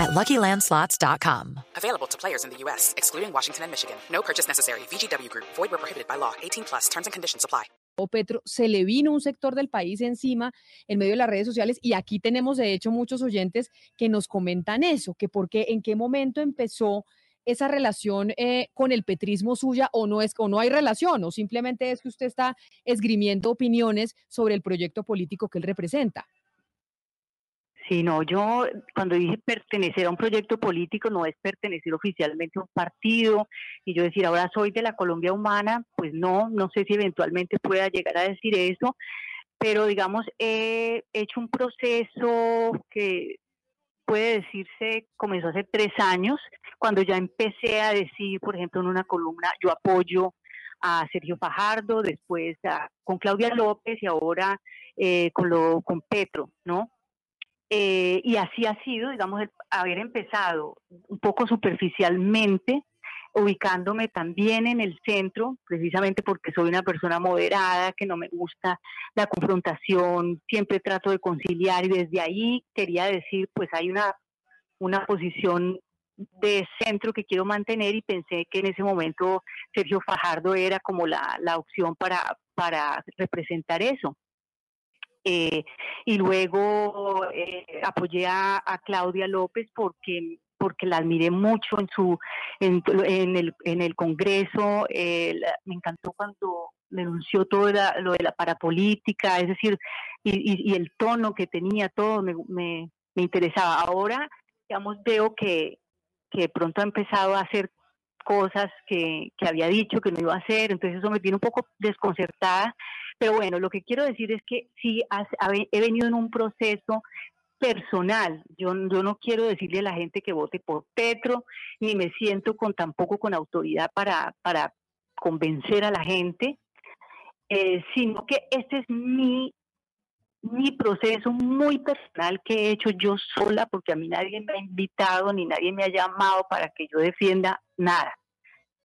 at LuckyLandSlots.com. Available to players in the U.S., excluding Washington and Michigan. No purchase necessary. VGW Group. Void where prohibited by law. 18 plus. Terms and conditions apply. Petro, se le vino un sector del país encima en medio de las redes sociales y aquí tenemos de hecho muchos oyentes que nos comentan eso, que por qué, en qué momento empezó esa relación eh, con el petrismo suya o no es o no hay relación o simplemente es que usted está esgrimiendo opiniones sobre el proyecto político que él representa. Sí, no, yo cuando dije pertenecer a un proyecto político no es pertenecer oficialmente a un partido y yo decir ahora soy de la Colombia humana, pues no, no sé si eventualmente pueda llegar a decir eso, pero digamos he hecho un proceso que puede decirse comenzó hace tres años, cuando ya empecé a decir, por ejemplo, en una columna, yo apoyo a Sergio Fajardo, después con Claudia López y ahora eh, con, lo, con Petro, ¿no? Eh, y así ha sido, digamos, haber empezado un poco superficialmente, ubicándome también en el centro, precisamente porque soy una persona moderada, que no me gusta la confrontación, siempre trato de conciliar y desde ahí quería decir, pues hay una, una posición de centro que quiero mantener y pensé que en ese momento Sergio Fajardo era como la, la opción para, para representar eso. Eh, y luego eh, apoyé a, Claudia López porque porque la admiré mucho en su en, el, en el Congreso me encantó cuando denunció todo lo de la parapolítica es decir y, y, el tono que tenía todo me, me, me, interesaba. Ahora digamos veo que que pronto ha empezado a hacer cosas que, que había dicho que no iba a hacer entonces eso me tiene un poco desconcertada pero bueno, lo que quiero decir es que sí he venido en un proceso personal. Yo, yo no quiero decirle a la gente que vote por Petro, ni me siento con tampoco con autoridad para, para convencer a la gente, eh, sino que este es mi, mi proceso muy personal que he hecho yo sola, porque a mí nadie me ha invitado ni nadie me ha llamado para que yo defienda nada.